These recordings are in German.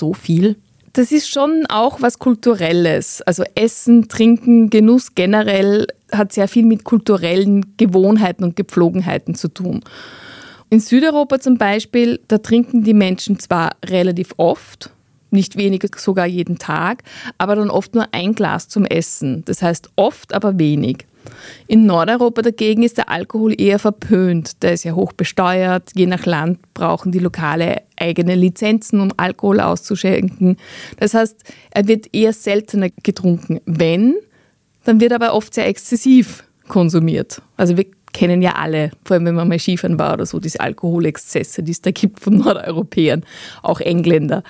So viel? Das ist schon auch was Kulturelles. Also Essen, Trinken, Genuss generell hat sehr viel mit kulturellen Gewohnheiten und Gepflogenheiten zu tun. In Südeuropa zum Beispiel, da trinken die Menschen zwar relativ oft, nicht weniger, sogar jeden Tag, aber dann oft nur ein Glas zum Essen. Das heißt oft, aber wenig. In Nordeuropa dagegen ist der Alkohol eher verpönt. Der ist ja hoch besteuert. Je nach Land brauchen die Lokale eigene Lizenzen, um Alkohol auszuschenken. Das heißt, er wird eher seltener getrunken. Wenn, dann wird aber oft sehr exzessiv konsumiert. Also wir kennen ja alle, vor allem wenn man mal Skifahren war oder so, diese Alkoholexzesse, die es da gibt von Nordeuropäern, auch Engländer.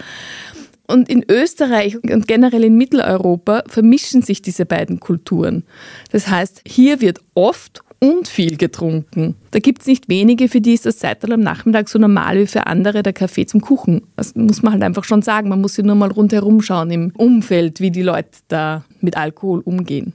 Und in Österreich und generell in Mitteleuropa vermischen sich diese beiden Kulturen. Das heißt, hier wird oft und viel getrunken. Da gibt es nicht wenige, für die ist das Seital am Nachmittag so normal wie für andere der Kaffee zum Kuchen. Das muss man halt einfach schon sagen. Man muss sich nur mal rundherum schauen im Umfeld, wie die Leute da mit Alkohol umgehen.